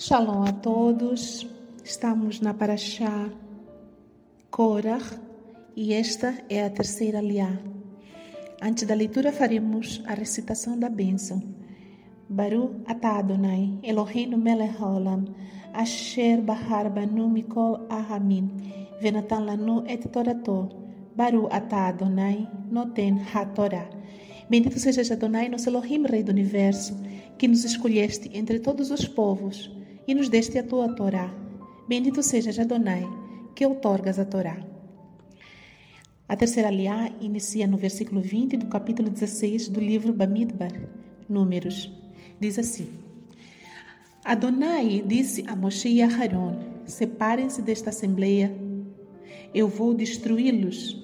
Shalom a todos. Estamos na Paraxá Korah e esta é a terceira liá. Antes da leitura faremos a recitação da bênção. Baru atah Adonai, Eloheinu melech haolam, asher bahar banu mikol ahamin, venatan lanu et torato. Baru atah Adonai, noten ha-torah. Bendito sejas Adonai, nosso Elohim, Rei do Universo, que nos escolheste entre todos os povos e nos deste a tua Torá. Bendito sejas Adonai, que outorgas a Torá. A terceira liá inicia no versículo 20 do capítulo 16 do livro Bamidbar, Números. Diz assim: Adonai disse a Moshe e a Haron: Separem-se desta assembleia, eu vou destruí-los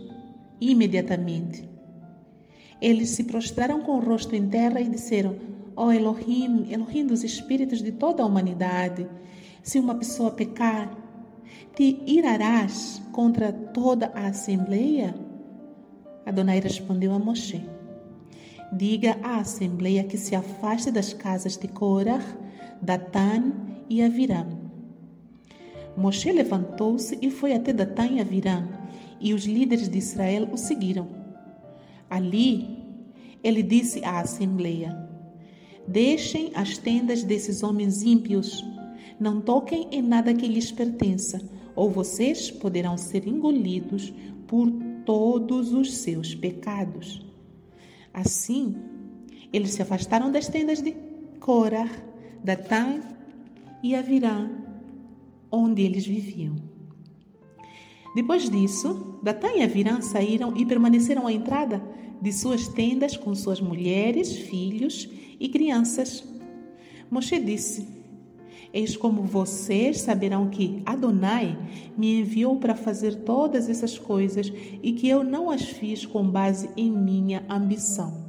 imediatamente. Eles se prostraram com o rosto em terra e disseram: Ó oh Elohim, Elohim dos espíritos de toda a humanidade, se uma pessoa pecar, te irarás contra toda a assembleia? Adonai respondeu a Moshe: Diga à assembleia que se afaste das casas de Korah, Datan e Aviram. Moshe levantou-se e foi até Datan e Aviram, e os líderes de Israel o seguiram. Ali, ele disse à assembleia: Deixem as tendas desses homens ímpios. Não toquem em nada que lhes pertença, ou vocês poderão ser engolidos por todos os seus pecados. Assim, eles se afastaram das tendas de Korah, Datã e Avirã, onde eles viviam. Depois disso, Datã e Avirã saíram e permaneceram à entrada de suas tendas com suas mulheres, filhos e crianças. Moshe disse: Eis como vocês saberão que Adonai me enviou para fazer todas essas coisas e que eu não as fiz com base em minha ambição.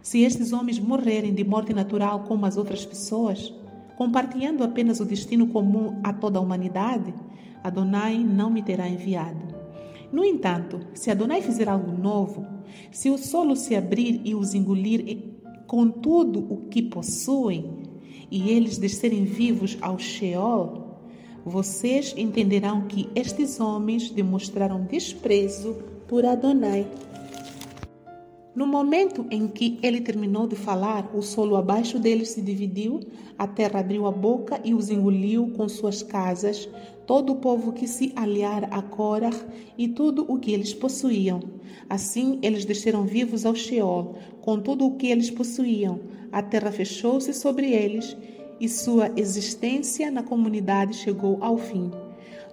Se estes homens morrerem de morte natural como as outras pessoas, compartilhando apenas o destino comum a toda a humanidade, Adonai não me terá enviado. No entanto, se Adonai fizer algo novo, se o solo se abrir e os engolir com tudo o que possuem, e eles descerem vivos ao Sheol, vocês entenderão que estes homens demonstraram desprezo por Adonai. No momento em que ele terminou de falar, o solo abaixo deles se dividiu, a terra abriu a boca e os engoliu com suas casas, todo o povo que se aliara a Korah e tudo o que eles possuíam. Assim eles desceram vivos ao Sheol, com tudo o que eles possuíam. A terra fechou-se sobre eles e sua existência na comunidade chegou ao fim.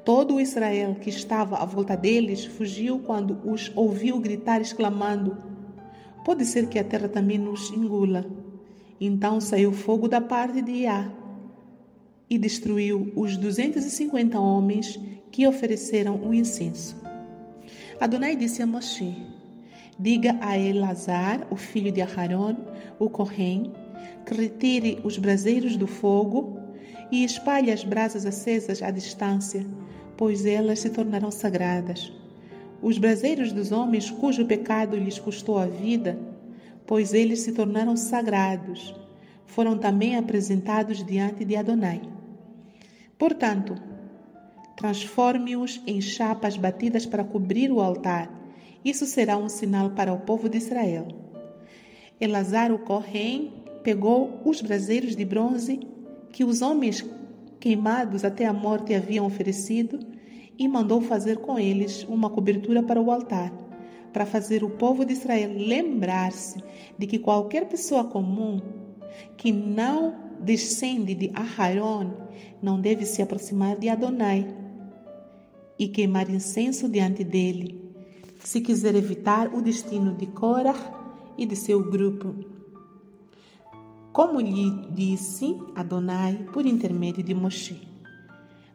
Todo o Israel que estava à volta deles fugiu quando os ouviu gritar, exclamando: Pode ser que a terra também nos engula. Então saiu fogo da parte de Iá e destruiu os 250 homens que ofereceram o incenso. Adonai disse a Moshe: Diga a Elazar, o filho de Aharon, o Corém, que retire os braseiros do fogo e espalhe as brasas acesas à distância, pois elas se tornarão sagradas os braseiros dos homens cujo pecado lhes custou a vida, pois eles se tornaram sagrados, foram também apresentados diante de Adonai. Portanto, transforme-os em chapas batidas para cobrir o altar. Isso será um sinal para o povo de Israel. Elazar o Corém pegou os braseiros de bronze que os homens queimados até a morte haviam oferecido e mandou fazer com eles uma cobertura para o altar, para fazer o povo de Israel lembrar-se de que qualquer pessoa comum que não descende de Aharon não deve se aproximar de Adonai e queimar incenso diante dele, se quiser evitar o destino de Korah e de seu grupo. Como lhe disse Adonai por intermédio de Moshe.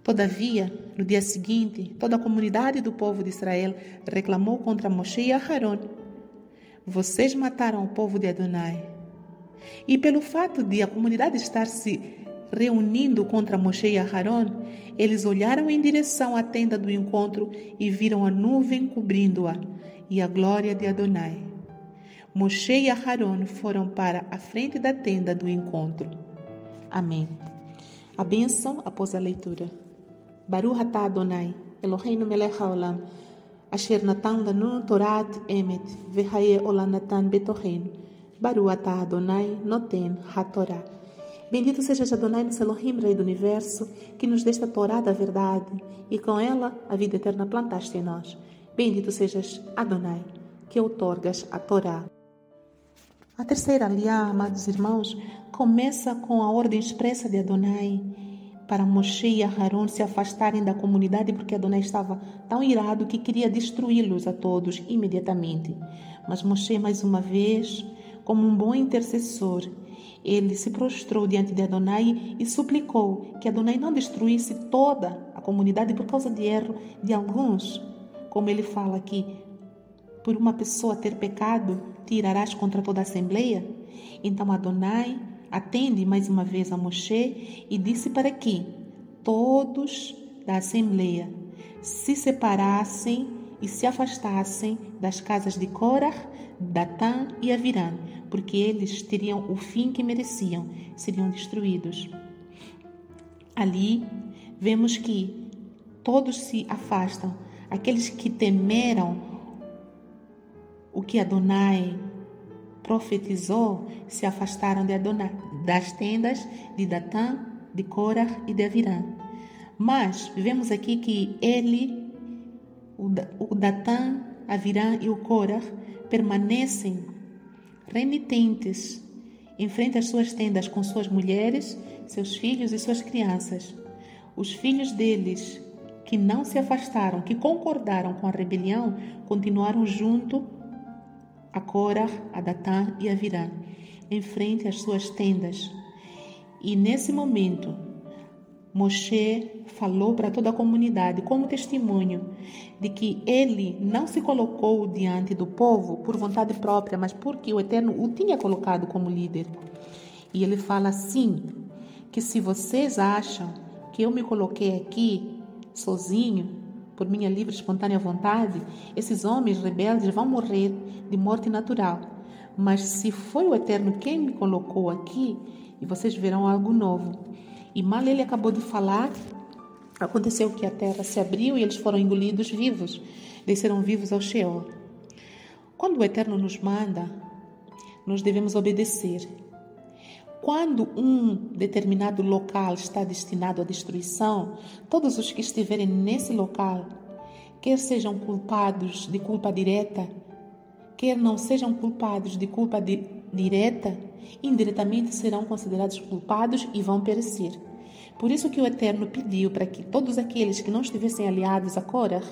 Todavia, no dia seguinte, toda a comunidade do povo de Israel reclamou contra Moshe e Aharon. Vocês mataram o povo de Adonai. E pelo fato de a comunidade estar se reunindo contra Moshe e Aharon, eles olharam em direção à tenda do encontro e viram a nuvem cobrindo-a e a glória de Adonai. Moshe e Aharon foram para a frente da tenda do encontro. Amém. A bênção após a leitura. Baruch atah Adonai, Eloheinu melech haolam, asher natan lanu Torat emet, vehaye olam natan betochenu. Baruch atah Adonai noten hatorá. Bendito seja Adonai no Elohim, Rei do Universo, que nos desta Torá da verdade, e com ela a vida eterna plantaste em nós. Bendito sejas Adonai, que outorgas a Torá. A terceira aliá, amados irmãos, começa com a ordem expressa de Adonai para Moshe e Aharon se afastarem da comunidade porque Adonai estava tão irado que queria destruí-los a todos imediatamente. Mas Moshe, mais uma vez, como um bom intercessor, ele se prostrou diante de Adonai e suplicou que Adonai não destruísse toda a comunidade por causa de erro de alguns. Como ele fala aqui, por uma pessoa ter pecado, tirarás contra toda a assembleia? Então Adonai atende mais uma vez a Moshe e disse para que todos da assembleia se separassem e se afastassem das casas de Korah, Datã e Avirã, porque eles teriam o fim que mereciam, seriam destruídos. Ali vemos que todos se afastam, aqueles que temeram o que Adonai profetizou se afastaram de Adonai, das tendas de Datã, de Korah e de Avirã. Mas vemos aqui que ele, o Datã, Avirã e o Korah permanecem renitentes em frente às suas tendas com suas mulheres, seus filhos e suas crianças. Os filhos deles, que não se afastaram, que concordaram com a rebelião, continuaram junto a Korah, a Datã e a Virã, em frente às suas tendas. E nesse momento, Moshe falou para toda a comunidade como testemunho de que ele não se colocou diante do povo por vontade própria, mas porque o Eterno o tinha colocado como líder. E ele fala assim: que se vocês acham que eu me coloquei aqui sozinho, por minha livre e espontânea vontade, esses homens rebeldes vão morrer de morte natural. Mas se foi o Eterno quem me colocou aqui, e vocês verão algo novo. E mal ele acabou de falar, aconteceu que a terra se abriu e eles foram engolidos vivos, desceram vivos ao Sheol. Quando o Eterno nos manda, nós devemos obedecer. Quando um determinado local está destinado à destruição, todos os que estiverem nesse local, quer sejam culpados de culpa direta, quer não sejam culpados de culpa di direta, indiretamente serão considerados culpados e vão perecer. Por isso que o Eterno pediu para que todos aqueles que não estivessem aliados a Korah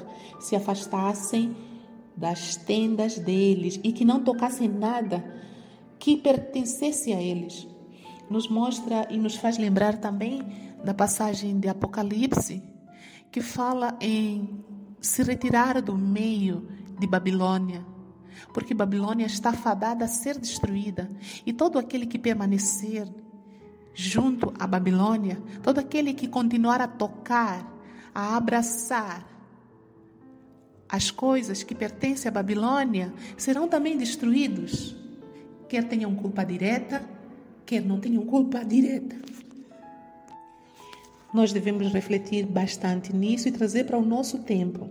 se afastassem das tendas deles e que não tocassem nada que pertencesse a eles. Nos mostra e nos faz lembrar também da passagem de Apocalipse, que fala em se retirar do meio de Babilônia porque Babilônia está fadada a ser destruída, e todo aquele que permanecer junto à Babilônia, todo aquele que continuar a tocar, a abraçar as coisas que pertencem à Babilônia, serão também destruídos, quer tenham culpa direta, quer não tenham culpa direta. Nós devemos refletir bastante nisso e trazer para o nosso tempo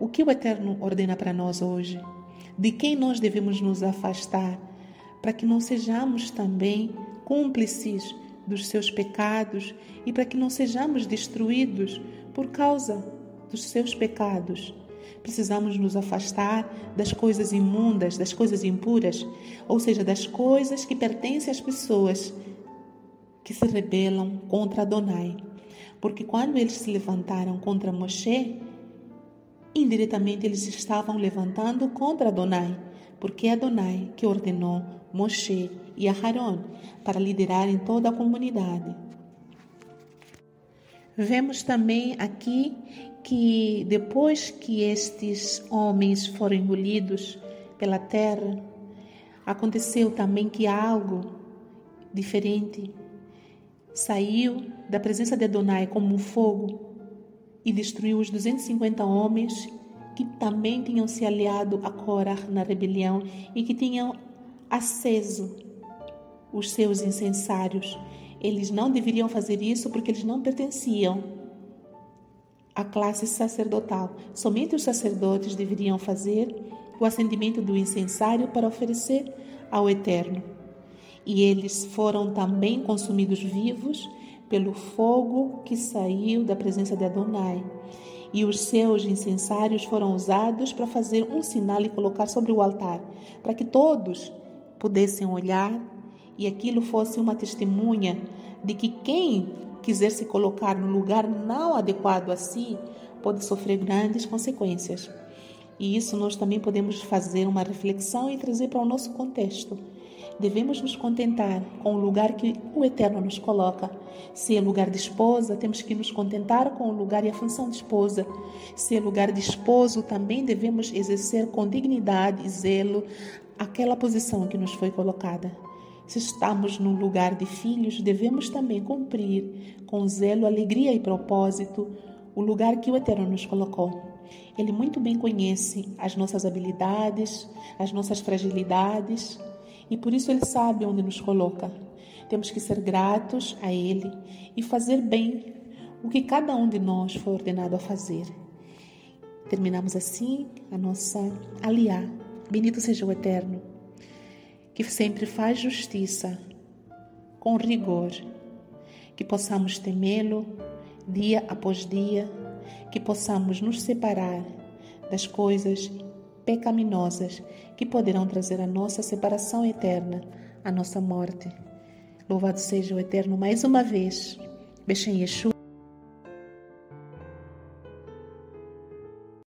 o que o Eterno ordena para nós hoje de quem nós devemos nos afastar, para que não sejamos também cúmplices dos seus pecados e para que não sejamos destruídos por causa dos seus pecados. Precisamos nos afastar das coisas imundas, das coisas impuras, ou seja, das coisas que pertencem às pessoas que se rebelam contra Adonai. Porque quando eles se levantaram contra Moshe, indiretamente eles estavam levantando contra Adonai, porque é Adonai que ordenou Moshe e Aharon para liderarem toda a comunidade. Vemos também aqui que depois que estes homens foram engolidos pela terra, aconteceu também que algo diferente saiu da presença de Adonai como um fogo e destruiu os 250 homens que também tinham se aliado a Korah na rebelião e que tinham aceso os seus incensários eles não deveriam fazer isso porque eles não pertenciam à classe sacerdotal. Somente os sacerdotes deveriam fazer o acendimento do incensário para oferecer ao Eterno. E eles foram também consumidos vivos pelo fogo que saiu da presença de Adonai. E os seus incensários foram usados para fazer um sinal e colocar sobre o altar, para que todos pudessem olhar e aquilo fosse uma testemunha de que quem quiser se colocar no lugar não adequado a si pode sofrer grandes consequências. E isso nós também podemos fazer uma reflexão e trazer para o nosso contexto. Devemos nos contentar com o lugar que o Eterno nos coloca. Se é lugar de esposa, temos que nos contentar com o lugar e a função de esposa. Se é lugar de esposo, também devemos exercer com dignidade e zelo aquela posição que nos foi colocada. Se estamos no lugar de filhos, devemos também cumprir com zelo, alegria e propósito o lugar que o Eterno nos colocou. Ele muito bem conhece as nossas habilidades, as nossas fragilidades e por isso ele sabe onde nos coloca. Temos que ser gratos a Ele e fazer bem o que cada um de nós foi ordenado a fazer. Terminamos assim a nossa aliá. Bendito seja o Eterno, que sempre faz justiça com rigor, que possamos temê-lo dia após dia, que possamos nos separar das coisas pecaminosas que poderão trazer a nossa separação eterna, a nossa morte. Louvado seja o Eterno mais uma vez. Beijem Yeshua.